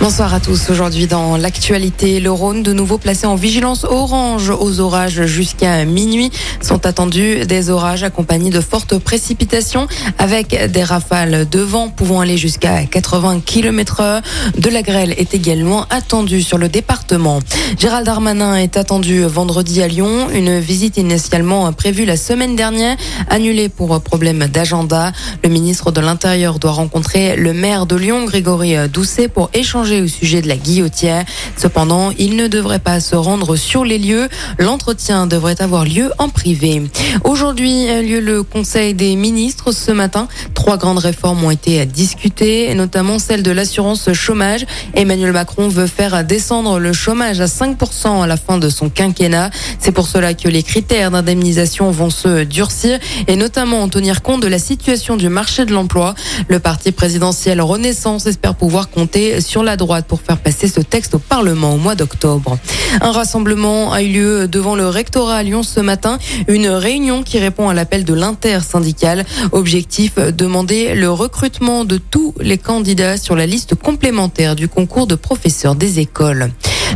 Bonsoir à tous. Aujourd'hui dans l'actualité, le Rhône de nouveau placé en vigilance orange aux orages jusqu'à minuit. Sont attendus des orages accompagnés de fortes précipitations avec des rafales de vent pouvant aller jusqu'à 80 km heure. De la grêle est également attendue sur le département. Gérald Darmanin est attendu vendredi à Lyon. Une visite initialement prévue la semaine dernière, annulée pour problème d'agenda. Le ministre de l'Intérieur doit rencontrer le maire de Lyon, Grégory Doucet, pour échanger au sujet de la guillotière. Cependant, il ne devrait pas se rendre sur les lieux. L'entretien devrait avoir lieu en privé. Aujourd'hui a lieu le Conseil des ministres ce matin. Trois grandes réformes ont été discutées, notamment celle de l'assurance chômage. Emmanuel Macron veut faire descendre le chômage à 5% à la fin de son quinquennat. C'est pour cela que les critères d'indemnisation vont se durcir et notamment en tenir compte de la situation du marché de l'emploi. Le parti présidentiel Renaissance espère pouvoir compter sur la droite pour faire passer ce texte au Parlement au mois d'octobre. Un rassemblement a eu lieu devant le rectorat à Lyon ce matin, une réunion qui répond à l'appel de l'intersyndical. Objectif, demander le recrutement de tous les candidats sur la liste complémentaire du concours de professeurs des écoles.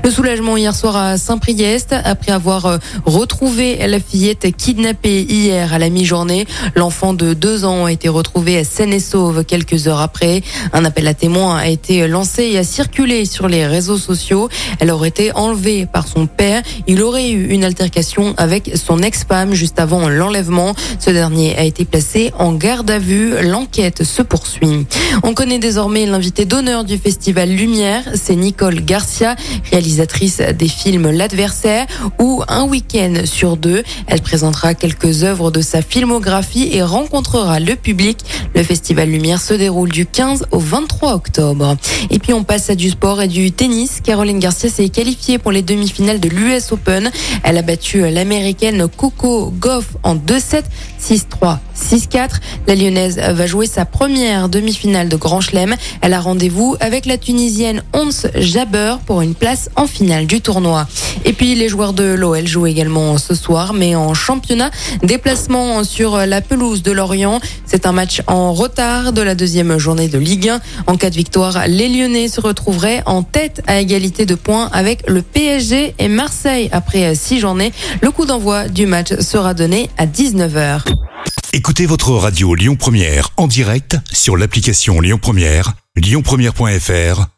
Le soulagement hier soir à Saint-Priest après avoir euh, retrouvé la fillette kidnappée hier à la mi-journée. L'enfant de deux ans a été retrouvé à Seine-et-Sauve quelques heures après. Un appel à témoins a été lancé et a circulé sur les réseaux sociaux. Elle aurait été enlevée par son père. Il aurait eu une altercation avec son ex-femme juste avant l'enlèvement. Ce dernier a été placé en garde à vue. L'enquête se poursuit. On connaît désormais l'invité d'honneur du festival Lumière. C'est Nicole Garcia, des films L'adversaire ou Un week-end sur deux. Elle présentera quelques œuvres de sa filmographie et rencontrera le public. Le festival Lumière se déroule du 15 au 23 octobre. Et puis on passe à du sport et du tennis. Caroline Garcia s'est qualifiée pour les demi-finales de l'US Open. Elle a battu l'américaine Coco Goff en 2-7, 6-3, 6-4. La lyonnaise va jouer sa première demi-finale de Grand Chelem. Elle a rendez-vous avec la tunisienne Ons Jabber pour une place en finale du tournoi. Et puis les joueurs de l'OL jouent également ce soir, mais en championnat, déplacement sur la pelouse de Lorient. C'est un match en retard de la deuxième journée de Ligue 1. En cas de victoire, les Lyonnais se retrouveraient en tête à égalité de points avec le PSG et Marseille après six journées. Le coup d'envoi du match sera donné à 19h. Écoutez votre radio Lyon Première en direct sur l'application Lyon Première, lyonpremière.fr